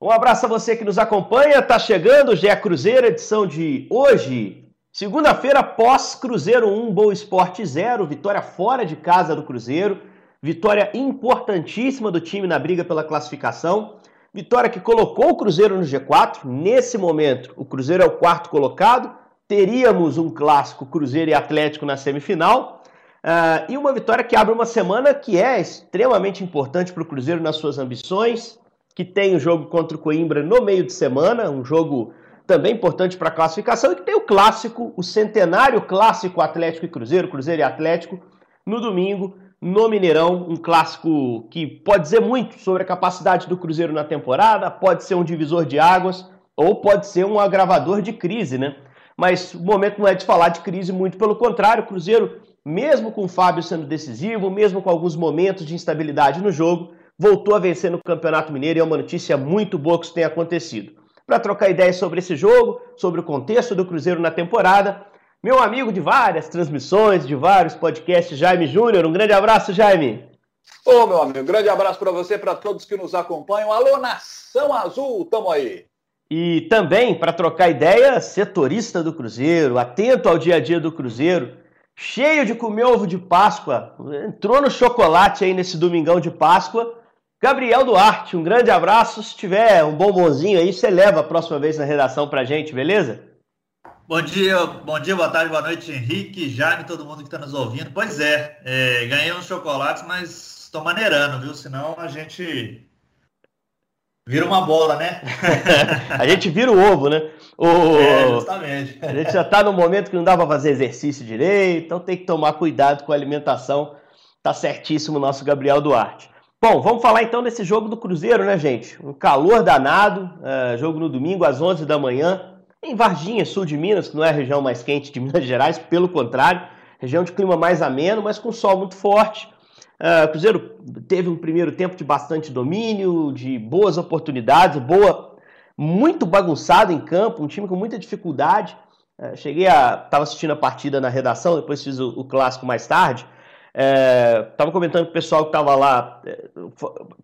Um abraço a você que nos acompanha. Tá chegando o GE Cruzeiro, edição de hoje, segunda-feira, pós Cruzeiro 1, Boa Esporte 0, vitória fora de casa do Cruzeiro, vitória importantíssima do time na briga pela classificação, vitória que colocou o Cruzeiro no G4. Nesse momento, o Cruzeiro é o quarto colocado. Teríamos um clássico Cruzeiro e Atlético na semifinal. Uh, e uma vitória que abre uma semana que é extremamente importante para o Cruzeiro nas suas ambições que tem o jogo contra o Coimbra no meio de semana, um jogo também importante para a classificação, e que tem o clássico, o centenário clássico Atlético e Cruzeiro, Cruzeiro e Atlético, no domingo, no Mineirão, um clássico que pode dizer muito sobre a capacidade do Cruzeiro na temporada, pode ser um divisor de águas, ou pode ser um agravador de crise, né? Mas o momento não é de falar de crise, muito pelo contrário, o Cruzeiro, mesmo com o Fábio sendo decisivo, mesmo com alguns momentos de instabilidade no jogo, voltou a vencer no Campeonato Mineiro e é uma notícia muito boa que isso tenha acontecido. Para trocar ideias sobre esse jogo, sobre o contexto do Cruzeiro na temporada, meu amigo de várias transmissões, de vários podcasts, Jaime Júnior. Um grande abraço, Jaime. Ô, meu amigo, grande abraço para você, para todos que nos acompanham. Alô, Nação Azul, tamo aí. E também, para trocar ideia, setorista do Cruzeiro, atento ao dia a dia do Cruzeiro, cheio de comer ovo de Páscoa, entrou no chocolate aí nesse domingão de Páscoa Gabriel Duarte, um grande abraço. Se tiver um bombonzinho aí, você leva a próxima vez na redação pra gente, beleza? Bom dia, bom dia, boa tarde, boa noite, Henrique, Jaime, todo mundo que está nos ouvindo. Pois é, é, ganhei uns chocolates, mas estou maneirando, viu? Senão a gente vira uma bola, né? a gente vira o ovo, né? O... É, justamente. a gente já está no momento que não dá para fazer exercício direito, então tem que tomar cuidado com a alimentação. Tá certíssimo o nosso Gabriel Duarte. Bom, vamos falar então desse jogo do Cruzeiro, né, gente? Um calor danado, uh, jogo no domingo às 11 da manhã, em Varginha, sul de Minas, que não é a região mais quente de Minas Gerais, pelo contrário, região de clima mais ameno, mas com sol muito forte. Uh, Cruzeiro teve um primeiro tempo de bastante domínio, de boas oportunidades, boa, muito bagunçado em campo, um time com muita dificuldade. Uh, cheguei a. estava assistindo a partida na redação, depois fiz o, o clássico mais tarde. É, tava comentando com o pessoal que tava lá. É,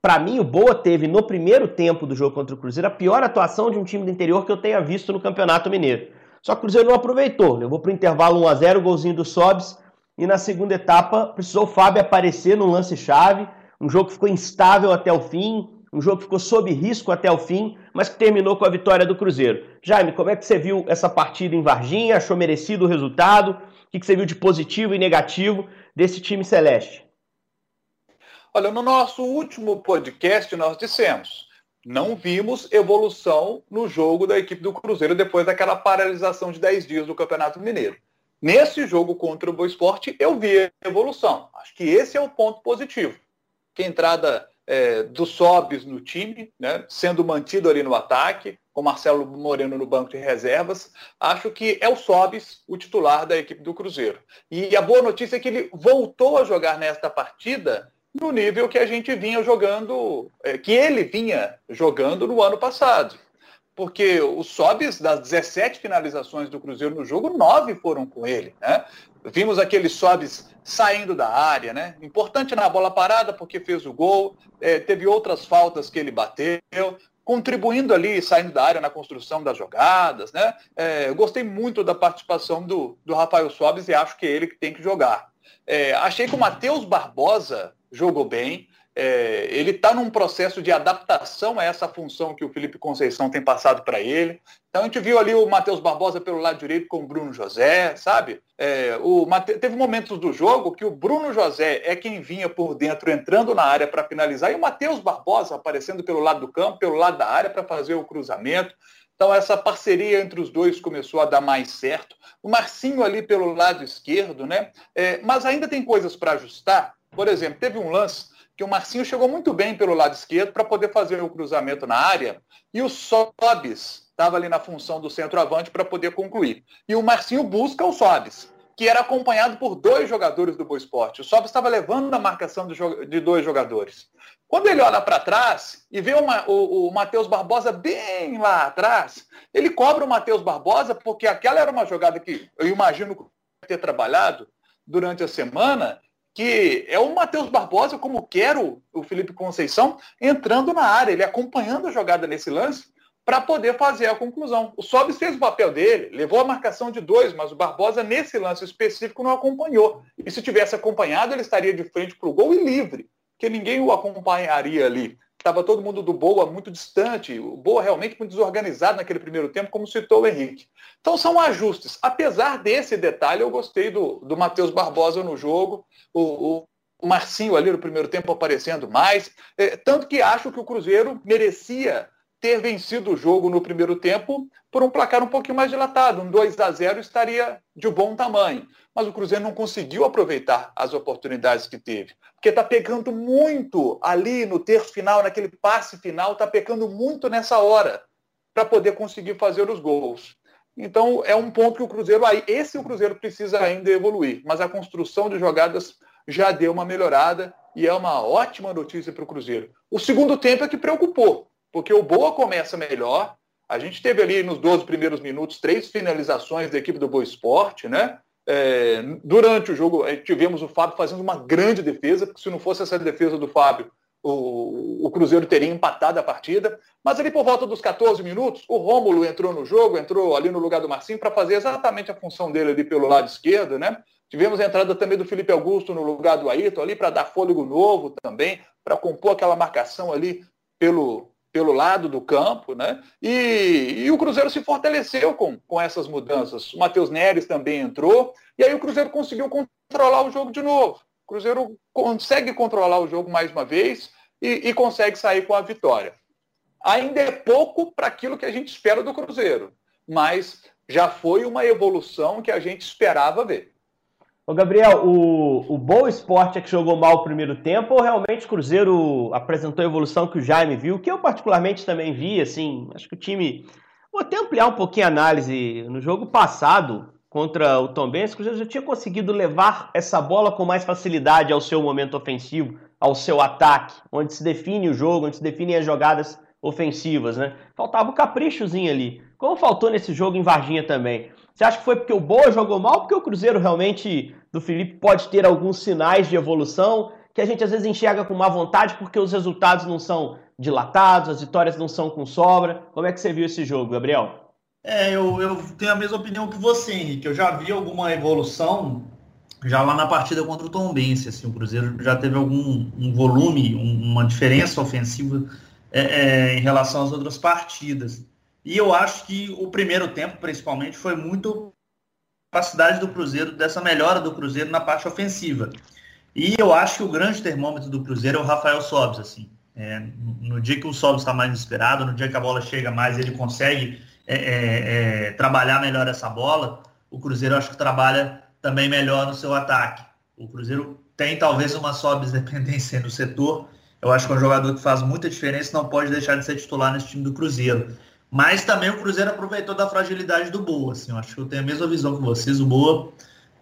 Para mim, o Boa teve no primeiro tempo do jogo contra o Cruzeiro a pior atuação de um time do interior que eu tenha visto no Campeonato Mineiro. Só que o Cruzeiro não aproveitou. Levou para o intervalo 1x0, golzinho do Sobs. E na segunda etapa, precisou o Fábio aparecer no lance-chave. Um jogo que ficou instável até o fim. Um jogo que ficou sob risco até o fim, mas que terminou com a vitória do Cruzeiro. Jaime, como é que você viu essa partida em Varginha? Achou merecido o resultado? O que você viu de positivo e negativo desse time celeste? Olha, no nosso último podcast nós dissemos, não vimos evolução no jogo da equipe do Cruzeiro depois daquela paralisação de 10 dias do Campeonato Mineiro. Nesse jogo contra o Boa Esporte, eu vi evolução. Acho que esse é o ponto positivo. Que a entrada é, do Sobis no time, né, sendo mantido ali no ataque, com Marcelo Moreno no banco de reservas. Acho que é o Sobis o titular da equipe do Cruzeiro. E a boa notícia é que ele voltou a jogar nesta partida no nível que a gente vinha jogando, é, que ele vinha jogando no ano passado. Porque o Sobis, das 17 finalizações do Cruzeiro no jogo, nove foram com ele. Né? Vimos aquele Sobis saindo da área, né? Importante na bola parada porque fez o gol, é, teve outras faltas que ele bateu, contribuindo ali, saindo da área na construção das jogadas, né? É, gostei muito da participação do, do Rafael Sobes e acho que é ele que tem que jogar. É, achei que o Matheus Barbosa jogou bem, é, ele está num processo de adaptação a essa função que o Felipe Conceição tem passado para ele. Então a gente viu ali o Matheus Barbosa pelo lado direito com o Bruno José, sabe? É, o Mate... Teve momentos do jogo que o Bruno José é quem vinha por dentro, entrando na área para finalizar, e o Matheus Barbosa aparecendo pelo lado do campo, pelo lado da área para fazer o cruzamento. Então essa parceria entre os dois começou a dar mais certo. O Marcinho ali pelo lado esquerdo, né? É, mas ainda tem coisas para ajustar. Por exemplo, teve um lance que o Marcinho chegou muito bem pelo lado esquerdo para poder fazer o cruzamento na área e o Sobis estava ali na função do centroavante para poder concluir. E o Marcinho busca o Sobis, que era acompanhado por dois jogadores do Boa Esporte. O Sobis estava levando a marcação de dois jogadores. Quando ele olha para trás e vê o, o, o Matheus Barbosa bem lá atrás, ele cobra o Matheus Barbosa porque aquela era uma jogada que eu imagino ter trabalhado durante a semana que é o Matheus Barbosa, como quero o Felipe Conceição, entrando na área, ele acompanhando a jogada nesse lance para poder fazer a conclusão. O Sobis fez o papel dele, levou a marcação de dois, mas o Barbosa, nesse lance específico, não acompanhou. E se tivesse acompanhado, ele estaria de frente para o gol e livre, que ninguém o acompanharia ali. Estava todo mundo do Boa muito distante, o Boa realmente muito desorganizado naquele primeiro tempo, como citou o Henrique. Então são ajustes. Apesar desse detalhe, eu gostei do, do Matheus Barbosa no jogo, o, o, Marcinho ali no primeiro tempo aparecendo mais. É, tanto que acho que o Cruzeiro merecia ter vencido o jogo no primeiro tempo por um placar um pouquinho mais dilatado. Um 2 a 0 estaria de bom tamanho. Mas o Cruzeiro não conseguiu aproveitar as oportunidades que teve. Porque está pecando muito ali no terço final, naquele passe final, está pecando muito nessa hora para poder conseguir fazer os gols. Então é um ponto que o Cruzeiro aí, esse o Cruzeiro precisa ainda evoluir, mas a construção de jogadas já deu uma melhorada e é uma ótima notícia para o Cruzeiro. O segundo tempo é que preocupou, porque o Boa começa melhor. A gente teve ali nos 12 primeiros minutos três finalizações da equipe do Boa Esporte, né? É, durante o jogo tivemos o Fábio fazendo uma grande defesa, porque se não fosse essa defesa do Fábio, o, o, Cruzeiro teria empatado a partida. Mas ali por volta dos 14 minutos, o Rômulo entrou no jogo, entrou ali no lugar do Marcinho para fazer exatamente a função dele ali pelo lado esquerdo, né? Tivemos a entrada também do Felipe Augusto no lugar do Ayrton ali para dar fôlego novo também, para compor aquela marcação ali pelo, pelo lado do campo, né? E, e, o Cruzeiro se fortaleceu com, com essas mudanças. O Matheus Neres também entrou, e aí o Cruzeiro conseguiu controlar o jogo de novo. O Cruzeiro consegue controlar o jogo mais uma vez e, e consegue sair com a vitória. Ainda é pouco para aquilo que a gente espera do Cruzeiro, mas já foi uma evolução que a gente esperava ver. Ô Gabriel, o, o Boa Esporte é que jogou mal o primeiro tempo ou realmente o Cruzeiro apresentou a evolução que o Jaime viu, que eu particularmente também vi, assim, acho que o time... Vou até ampliar um pouquinho a análise. No jogo passado, contra o Tom Benz, o Cruzeiro já tinha conseguido levar essa bola com mais facilidade ao seu momento ofensivo, ao seu ataque, onde se define o jogo, onde se definem as jogadas ofensivas, né? Faltava o caprichozinho ali. Como faltou nesse jogo em Varginha também. Você acha que foi porque o Boa jogou mal, porque o Cruzeiro realmente do Felipe pode ter alguns sinais de evolução que a gente às vezes enxerga com má vontade porque os resultados não são dilatados, as vitórias não são com sobra. Como é que você viu esse jogo, Gabriel? É, eu, eu tenho a mesma opinião que você, Henrique. Eu já vi alguma evolução já lá na partida contra o Tom Bense, assim, o Cruzeiro já teve algum um volume, um, uma diferença ofensiva é, é, em relação às outras partidas. E eu acho que o primeiro tempo, principalmente, foi muito capacidade do Cruzeiro, dessa melhora do Cruzeiro na parte ofensiva. E eu acho que o grande termômetro do Cruzeiro é o Rafael Sobes, assim. É, no dia que o Sobes está mais inspirado, no dia que a bola chega mais, ele consegue é, é, é, trabalhar melhor essa bola, o Cruzeiro acho que trabalha também melhor no seu ataque. O Cruzeiro tem talvez uma Sobes dependência no setor. Eu acho que é um jogador que faz muita diferença não pode deixar de ser titular nesse time do Cruzeiro. Mas também o Cruzeiro aproveitou da fragilidade do Boa. Assim, eu acho que eu tenho a mesma visão que vocês. O Boa.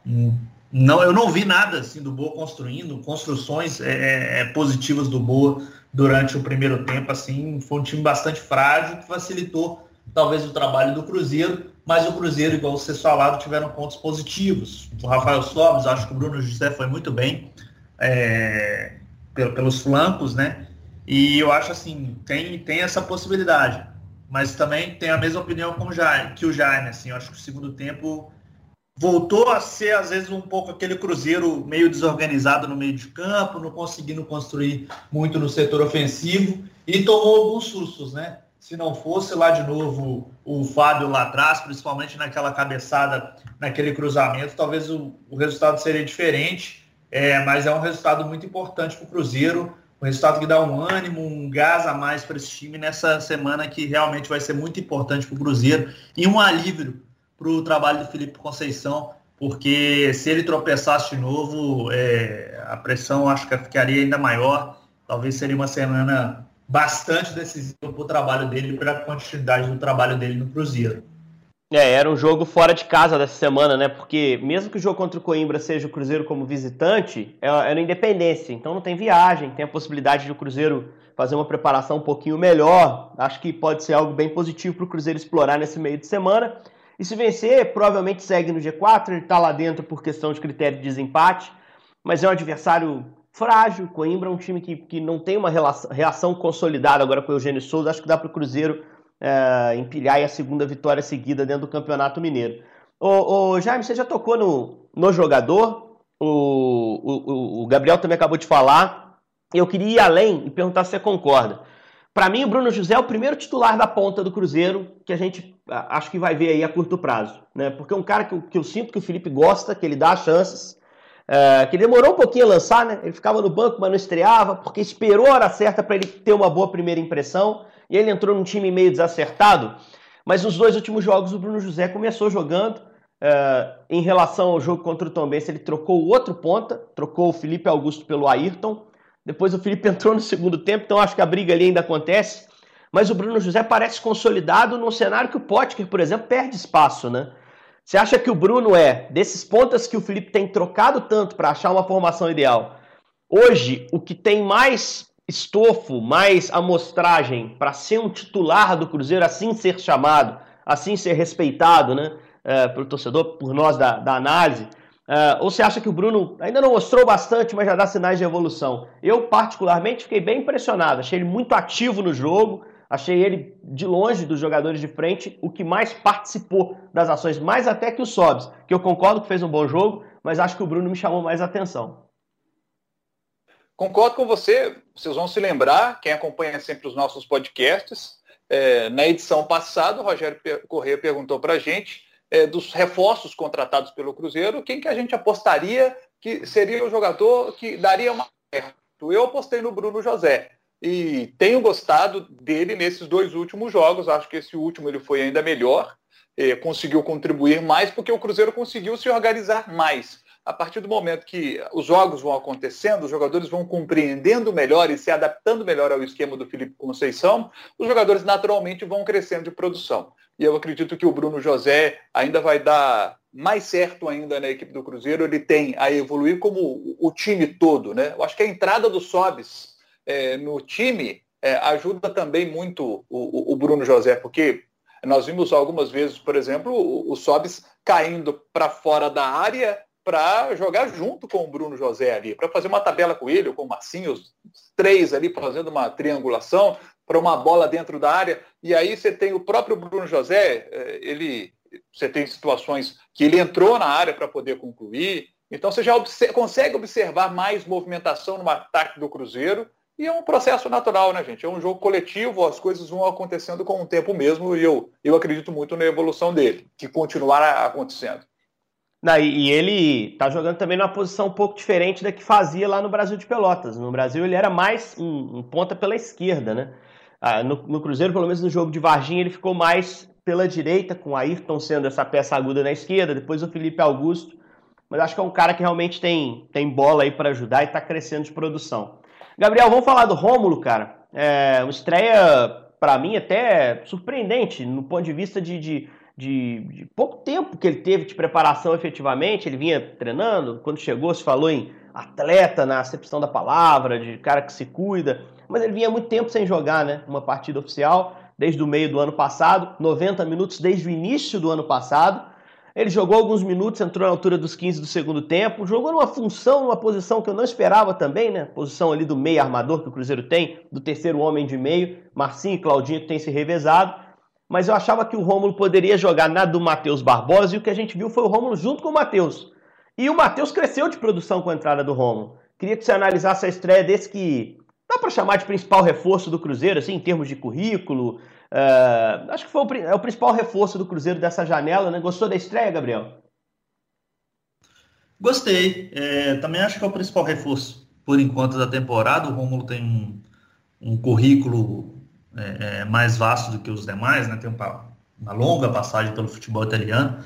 Hum, não, eu não vi nada assim do Boa construindo, construções é, é, é, positivas do Boa durante o primeiro tempo. Assim, foi um time bastante frágil que facilitou talvez o trabalho do Cruzeiro, mas o Cruzeiro, igual vocês falaram, tiveram pontos positivos. O Rafael Sobes, acho que o Bruno José foi muito bem é, pelos flancos, né? E eu acho assim, tem, tem essa possibilidade mas também tenho a mesma opinião como Jaime, que o Jaime, assim, eu acho que o segundo tempo voltou a ser, às vezes, um pouco aquele Cruzeiro meio desorganizado no meio de campo, não conseguindo construir muito no setor ofensivo e tomou alguns sustos, né? Se não fosse lá de novo o Fábio lá atrás, principalmente naquela cabeçada, naquele cruzamento, talvez o, o resultado seria diferente, é, mas é um resultado muito importante para o Cruzeiro um resultado que dá um ânimo, um gás a mais para esse time nessa semana que realmente vai ser muito importante para o Cruzeiro e um alívio para o trabalho do Felipe Conceição, porque se ele tropeçasse de novo, é, a pressão acho que ficaria ainda maior. Talvez seria uma semana bastante decisiva para o trabalho dele, para a continuidade do trabalho dele no Cruzeiro. É, era um jogo fora de casa dessa semana, né? Porque mesmo que o jogo contra o Coimbra seja o Cruzeiro como visitante, é, era independência. Então não tem viagem, tem a possibilidade de o Cruzeiro fazer uma preparação um pouquinho melhor. Acho que pode ser algo bem positivo para o Cruzeiro explorar nesse meio de semana. E se vencer, provavelmente segue no G4, ele está lá dentro por questão de critério de desempate. mas é um adversário frágil. Coimbra é um time que, que não tem uma relação, reação consolidada agora com o Eugênio Souza. Acho que dá para o Cruzeiro é, empilhar a segunda vitória seguida dentro do Campeonato Mineiro. Ô, ô, Jaime, você já tocou no, no jogador? O, o, o Gabriel também acabou de falar. Eu queria ir além e perguntar se você concorda. Para mim, o Bruno José é o primeiro titular da ponta do Cruzeiro que a gente acho que vai ver aí a curto prazo. Né? Porque é um cara que, que eu sinto que o Felipe gosta, que ele dá chances. É, que demorou um pouquinho a lançar, né? Ele ficava no banco, mas não estreava, porque esperou a hora certa para ele ter uma boa primeira impressão. E ele entrou num time meio desacertado. Mas nos dois últimos jogos, o Bruno José começou jogando. É, em relação ao jogo contra o Tom Benz, ele trocou o outro ponta, trocou o Felipe Augusto pelo Ayrton. Depois o Felipe entrou no segundo tempo, então acho que a briga ali ainda acontece. Mas o Bruno José parece consolidado num cenário que o Potker, por exemplo, perde espaço, né? Você acha que o Bruno é, desses pontas que o Felipe tem trocado tanto para achar uma formação ideal, hoje o que tem mais estofo, mais amostragem para ser um titular do Cruzeiro, assim ser chamado, assim ser respeitado, né? É, pelo torcedor, por nós da, da análise, Uh, ou você acha que o Bruno ainda não mostrou bastante, mas já dá sinais de evolução? Eu, particularmente, fiquei bem impressionado. Achei ele muito ativo no jogo. Achei ele, de longe dos jogadores de frente, o que mais participou das ações, mais até que o Sobs, que eu concordo que fez um bom jogo, mas acho que o Bruno me chamou mais atenção. Concordo com você. Vocês vão se lembrar, quem acompanha sempre os nossos podcasts, é, na edição passada, o Rogério Corrêa perguntou para a gente é, dos reforços contratados pelo Cruzeiro, quem que a gente apostaria que seria o jogador que daria uma Eu apostei no Bruno José e tenho gostado dele nesses dois últimos jogos. Acho que esse último ele foi ainda melhor, é, conseguiu contribuir mais porque o Cruzeiro conseguiu se organizar mais. A partir do momento que os jogos vão acontecendo, os jogadores vão compreendendo melhor e se adaptando melhor ao esquema do Felipe Conceição, os jogadores naturalmente vão crescendo de produção e eu acredito que o Bruno José ainda vai dar mais certo ainda na equipe do Cruzeiro, ele tem a evoluir como o time todo, né? Eu acho que a entrada do Sobis é, no time é, ajuda também muito o, o, Bruno José, porque nós vimos algumas vezes, por exemplo, o, o caindo para fora da área para jogar junto com o Bruno José ali, para fazer uma tabela com ele, ou com o Marcinho, os três ali fazendo uma triangulação para uma bola dentro da área. E aí você tem o próprio Bruno José, eh, ele você tem situações que ele entrou na área para poder concluir. Então você já consegue observar mais movimentação no ataque do Cruzeiro. E é um processo natural, né, gente? É um jogo coletivo, as coisas vão acontecendo com o tempo mesmo, e eu, eu acredito muito na evolução dele, que continuará acontecendo. Não, e ele tá jogando também numa posição um pouco diferente da que fazia lá no Brasil de Pelotas. No Brasil ele era mais um, um ponta pela esquerda, né? Ah, no, no, Cruzeiro, pelo menos no jogo de Varginha, ele ficou mais pela direita, com o Ayrton sendo essa peça aguda na esquerda, depois o Felipe Augusto. Mas acho que é um cara que realmente tem, tem bola aí para ajudar e está crescendo de produção. Gabriel, vamos falar do Rômulo, cara. É uma estreia, para mim, até surpreendente, no ponto de vista de, de, de, de pouco tempo que ele teve de preparação efetivamente. Ele vinha treinando, quando chegou se falou em atleta na acepção da palavra, de cara que se cuida mas ele vinha muito tempo sem jogar, né? Uma partida oficial, desde o meio do ano passado, 90 minutos desde o início do ano passado. Ele jogou alguns minutos, entrou na altura dos 15 do segundo tempo, jogou numa função, numa posição que eu não esperava também, né? Posição ali do meio armador que o Cruzeiro tem, do terceiro homem de meio, Marcinho e Claudinho tem se revezado. Mas eu achava que o Rômulo poderia jogar na do Matheus Barbosa e o que a gente viu foi o Rômulo junto com o Matheus. E o Matheus cresceu de produção com a entrada do Rômulo. Queria que você analisasse a estreia desse que dá para chamar de principal reforço do Cruzeiro, assim, em termos de currículo. Uh, acho que foi o, é o principal reforço do Cruzeiro dessa janela, né? Gostou da estreia, Gabriel? Gostei. É, também acho que é o principal reforço, por enquanto, da temporada. O Rômulo tem um, um currículo é, é, mais vasto do que os demais, né? Tem uma, uma longa passagem pelo futebol italiano.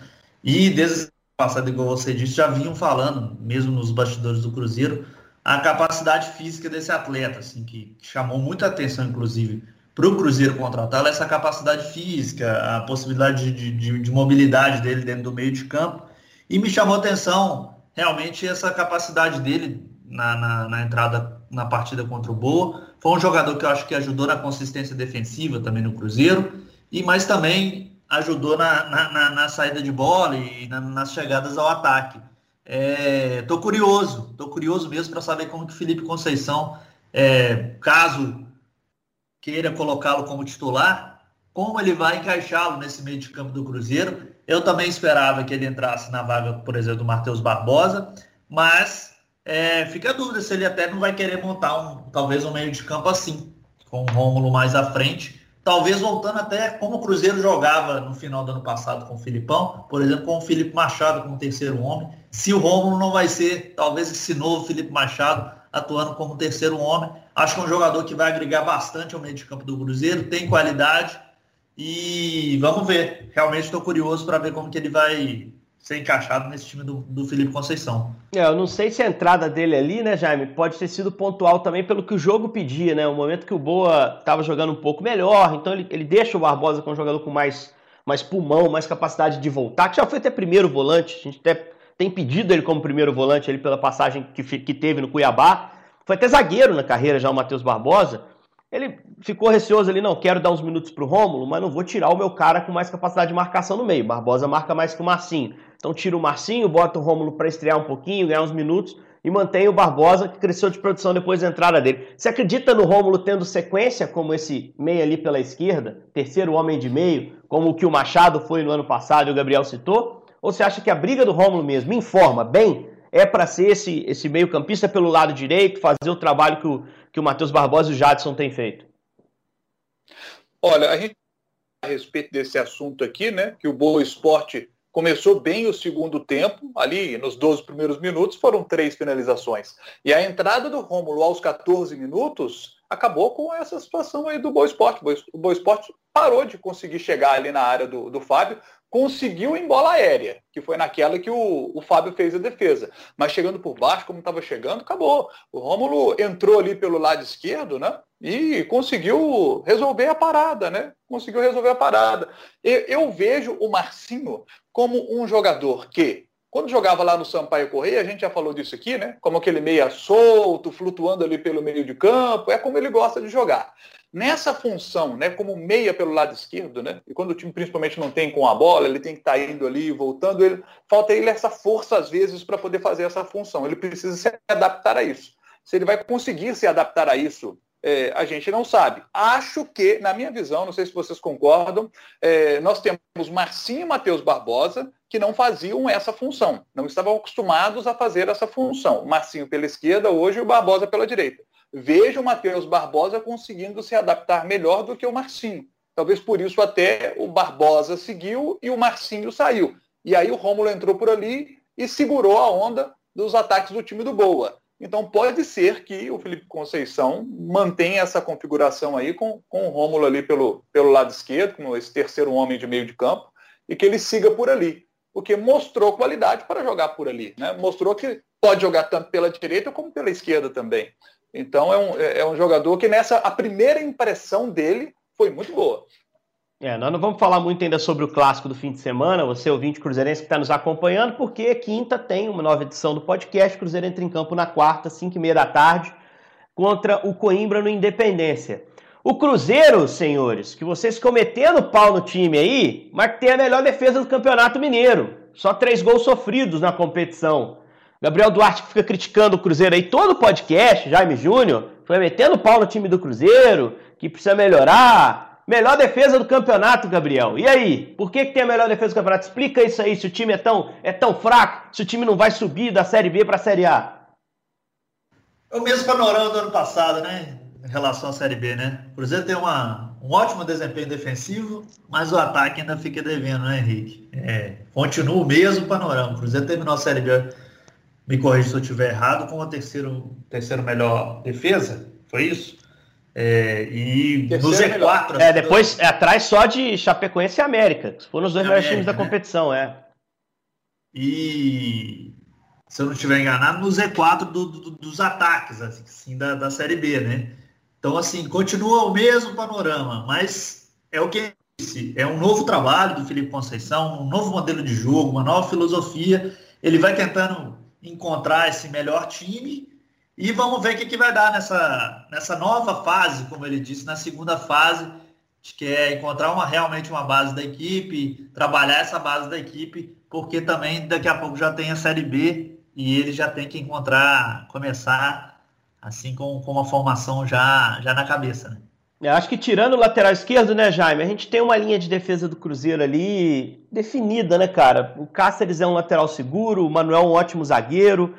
E desde passado, igual você disse, já vinham falando, mesmo nos bastidores do Cruzeiro, a capacidade física desse atleta, assim, que chamou muita atenção, inclusive, para o Cruzeiro contratá-lo, essa capacidade física, a possibilidade de, de, de, mobilidade dele dentro do meio de campo. E me chamou atenção realmente essa capacidade dele na, na, na entrada na partida contra o Boa. Foi um jogador que eu acho que ajudou na consistência defensiva também no Cruzeiro, e mas também ajudou na, na, na saída de bola e nas chegadas ao ataque. É, tô curioso, tô curioso mesmo para saber como que Felipe Conceição, é, caso queira colocá-lo como titular, como ele vai encaixá-lo nesse meio de campo do Cruzeiro. Eu também esperava que ele entrasse na vaga, por exemplo, do Matheus Barbosa, mas é, fica a dúvida se ele até não vai querer montar um, talvez um meio de campo assim, com o Rômulo mais à frente. Talvez voltando até como o Cruzeiro jogava no final do ano passado com o Filipão, por exemplo, com o Felipe Machado como terceiro homem. Se o Rômulo não vai ser, talvez esse novo Felipe Machado atuando como terceiro homem. Acho que é um jogador que vai agregar bastante ao meio de campo do Cruzeiro, tem qualidade e vamos ver. Realmente estou curioso para ver como que ele vai ser encaixado nesse time do, do Felipe Conceição. É, eu não sei se a entrada dele ali, né, Jaime, pode ter sido pontual também pelo que o jogo pedia, né? O momento que o Boa estava jogando um pouco melhor, então ele, ele deixa o Barbosa com um jogador com mais, mais pulmão, mais capacidade de voltar, que já foi até primeiro volante, a gente até tem pedido ele como primeiro volante ali pela passagem que, que teve no Cuiabá. Foi até zagueiro na carreira já o Matheus Barbosa. Ele ficou receoso ali, não, quero dar uns minutos para o Rômulo, mas não vou tirar o meu cara com mais capacidade de marcação no meio. Barbosa marca mais que o Marcinho. Então tira o Marcinho, bota o Rômulo para estrear um pouquinho, ganhar uns minutos e mantém o Barbosa, que cresceu de produção depois da entrada dele. Você acredita no Rômulo tendo sequência como esse meio ali pela esquerda, terceiro homem de meio, como o que o Machado foi no ano passado e o Gabriel citou? Ou você acha que a briga do Rômulo mesmo, me informa bem, é para ser esse, esse meio campista pelo lado direito, fazer o trabalho que o, que o Matheus Barbosa e o Jadson têm feito? Olha, a gente a respeito desse assunto aqui, né, que o Boa Esporte começou bem o segundo tempo, ali nos 12 primeiros minutos foram três finalizações. E a entrada do Rômulo aos 14 minutos acabou com essa situação aí do Boa Esporte. O Boa Esporte parou de conseguir chegar ali na área do, do Fábio, conseguiu em bola aérea, que foi naquela que o, o Fábio fez a defesa. Mas chegando por baixo, como estava chegando, acabou. O Rômulo entrou ali pelo lado esquerdo, né? E conseguiu resolver a parada, né? Conseguiu resolver a parada. Eu, eu vejo o Marcinho como um jogador que, quando jogava lá no Sampaio Correia, a gente já falou disso aqui, né? Como aquele meia solto, flutuando ali pelo meio de campo, é como ele gosta de jogar. Nessa função, né, como meia pelo lado esquerdo, né, e quando o time principalmente não tem com a bola, ele tem que estar tá indo ali, voltando, ele, falta ele essa força às vezes para poder fazer essa função. Ele precisa se adaptar a isso. Se ele vai conseguir se adaptar a isso, é, a gente não sabe. Acho que, na minha visão, não sei se vocês concordam, é, nós temos Marcinho e Matheus Barbosa que não faziam essa função, não estavam acostumados a fazer essa função. Marcinho pela esquerda hoje o Barbosa pela direita. Vejo o Matheus Barbosa conseguindo se adaptar melhor do que o Marcinho. Talvez por isso até o Barbosa seguiu e o Marcinho saiu. E aí o Rômulo entrou por ali e segurou a onda dos ataques do time do Boa. Então pode ser que o Felipe Conceição mantenha essa configuração aí com, com o Rômulo ali pelo, pelo lado esquerdo, como esse terceiro homem de meio de campo, e que ele siga por ali. Porque mostrou qualidade para jogar por ali. Né? Mostrou que pode jogar tanto pela direita como pela esquerda também. Então é um, é, é um jogador que nessa a primeira impressão dele foi muito boa. É, nós não vamos falar muito ainda sobre o clássico do fim de semana, você ouvinte cruzeirense que está nos acompanhando, porque quinta tem uma nova edição do podcast, Cruzeiro entra em campo na quarta, 5 e meia da tarde, contra o Coimbra no Independência. O Cruzeiro, senhores, que vocês cometendo pau no time aí, mas que tem a melhor defesa do Campeonato Mineiro. Só três gols sofridos na competição. Gabriel Duarte que fica criticando o Cruzeiro aí todo o podcast, Jaime Júnior, foi metendo pau no time do Cruzeiro, que precisa melhorar. Melhor defesa do campeonato, Gabriel. E aí? Por que, que tem a melhor defesa do campeonato? Explica isso aí, se o time é tão, é tão fraco, se o time não vai subir da Série B para a Série A. É o mesmo panorama do ano passado, né? Em relação à Série B, né? O Cruzeiro tem uma, um ótimo desempenho defensivo, mas o ataque ainda fica devendo, né, Henrique? É, continua o mesmo panorama. O Cruzeiro terminou a Série B me corrija se eu estiver errado, com a terceiro, terceiro melhor defesa, foi isso? É, e terceiro no Z4. É, depois é, atrás só de Chapecoense e América, que foram os dois melhores times da né? competição, é. E se eu não estiver enganado, no Z4 do, do, dos ataques, assim, da, da Série B, né? Então, assim, continua o mesmo panorama, mas é o que é um novo trabalho do Felipe Conceição, um novo modelo de jogo, uma nova filosofia. Ele vai tentando encontrar esse melhor time e vamos ver o que, que vai dar nessa, nessa nova fase, como ele disse, na segunda fase, que é encontrar uma, realmente uma base da equipe, trabalhar essa base da equipe, porque também daqui a pouco já tem a Série B e ele já tem que encontrar, começar assim com, com uma formação já, já na cabeça, né? Eu acho que tirando o lateral esquerdo, né, Jaime? A gente tem uma linha de defesa do Cruzeiro ali definida, né, cara? O Cáceres é um lateral seguro, o Manuel é um ótimo zagueiro.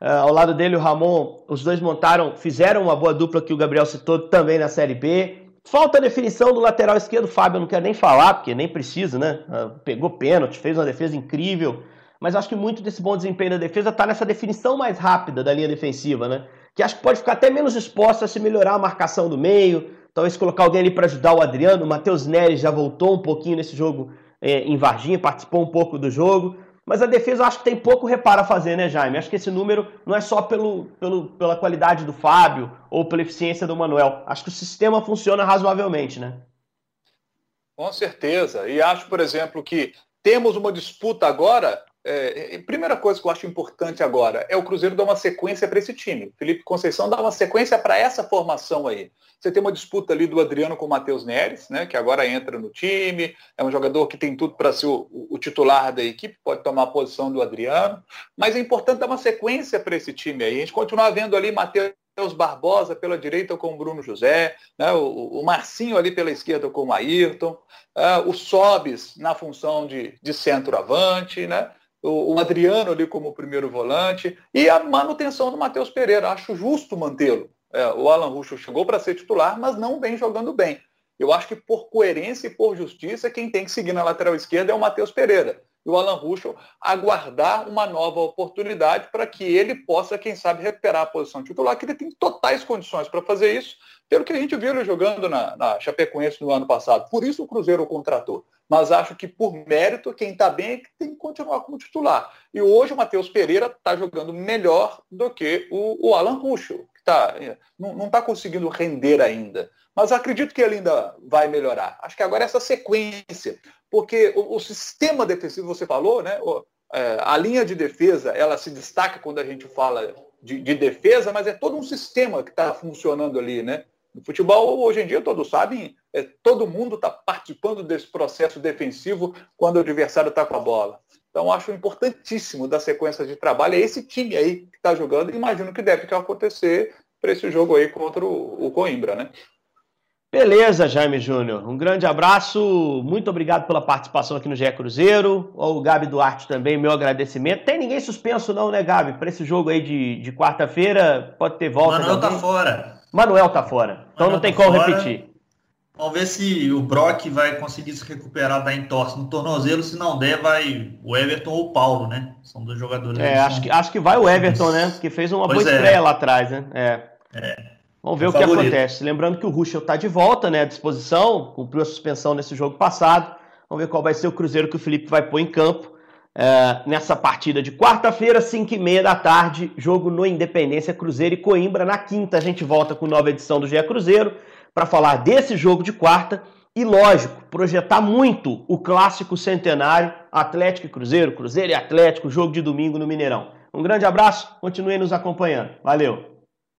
Uh, ao lado dele, o Ramon, os dois montaram, fizeram uma boa dupla que o Gabriel citou também na Série B. Falta a definição do lateral esquerdo, Fábio, eu não quero nem falar, porque nem precisa, né? Uh, pegou pênalti, fez uma defesa incrível. Mas acho que muito desse bom desempenho da defesa está nessa definição mais rápida da linha defensiva, né? Que acho que pode ficar até menos exposta a se melhorar a marcação do meio, talvez colocar alguém ali para ajudar o Adriano. O Matheus Neres já voltou um pouquinho nesse jogo é, em Varginha, participou um pouco do jogo. Mas a defesa acho que tem pouco reparo a fazer, né, Jaime? Acho que esse número não é só pelo, pelo, pela qualidade do Fábio ou pela eficiência do Manuel. Acho que o sistema funciona razoavelmente, né? Com certeza. E acho, por exemplo, que temos uma disputa agora é, primeira coisa que eu acho importante agora é o Cruzeiro dar uma sequência para esse time. Felipe Conceição dá uma sequência para essa formação aí. Você tem uma disputa ali do Adriano com o Matheus Neres, né, que agora entra no time, é um jogador que tem tudo para ser o, o, titular da equipe, pode tomar a posição do Adriano, mas é importante dar uma sequência para esse time aí. A gente continuar vendo ali Matheus Barbosa pela direita com o Bruno José, né, o, o, Marcinho ali pela esquerda com o Ayrton, uh, o Sobis na função de, de centroavante, né? O, Adriano ali como primeiro volante e a manutenção do Matheus Pereira. Acho justo mantê-lo. É, o Alan Ruschel chegou para ser titular, mas não vem jogando bem. Eu acho que por coerência e por justiça, quem tem que seguir na lateral esquerda é o Matheus Pereira. E o Alan Ruschel aguardar uma nova oportunidade para que ele possa, quem sabe, recuperar a posição titular, que ele tem totais condições para fazer isso, pelo que a gente viu ele jogando na, na Chapecoense no ano passado. Por isso o Cruzeiro o contratou mas acho que por mérito, quem está bem é que tem que continuar como titular. E hoje o Matheus Pereira está jogando melhor do que o, o Alan Ruschel, que tá, é, não está conseguindo render ainda. Mas acredito que ele ainda vai melhorar. Acho que agora é essa sequência, porque o, o sistema defensivo, você falou, né? O, é, a linha de defesa, ela se destaca quando a gente fala de, de defesa, mas é todo um sistema que está funcionando ali, né? No futebol, hoje em dia, todos sabem, é, todo mundo está participando desse processo defensivo quando o adversário está com a bola. Então, acho importantíssimo da sequência de trabalho. É esse time aí que está jogando. Imagino que deve acontecer para esse jogo aí contra o, o Coimbra, né? Beleza, Jaime Júnior. Um grande abraço. Muito obrigado pela participação aqui no GE Cruzeiro. O Gabi Duarte também, meu agradecimento. Tem ninguém suspenso não, né, Gabi? Para esse jogo aí de, de quarta-feira, pode ter volta. Manuel tá fora. Manuel tá fora. Então Manuel não tem tá como fora. repetir. Vamos ver se o Brock vai conseguir se recuperar da entorse no tornozelo. Se não der, vai o Everton ou o Paulo, né? São dois jogadores. É, acho que, acho que vai o Everton, né? Que fez uma pois boa é. estreia lá atrás, né? É. é. Vamos ver é o, o que acontece. Lembrando que o Ruschel está de volta, né? À disposição, cumpriu a suspensão nesse jogo passado. Vamos ver qual vai ser o Cruzeiro que o Felipe vai pôr em campo. É, nessa partida de quarta-feira, 5 e meia da tarde, jogo no Independência Cruzeiro e Coimbra. Na quinta, a gente volta com nova edição do GE Cruzeiro para falar desse jogo de quarta e, lógico, projetar muito o clássico centenário Atlético e Cruzeiro, Cruzeiro e Atlético, jogo de domingo no Mineirão. Um grande abraço, continue nos acompanhando. Valeu!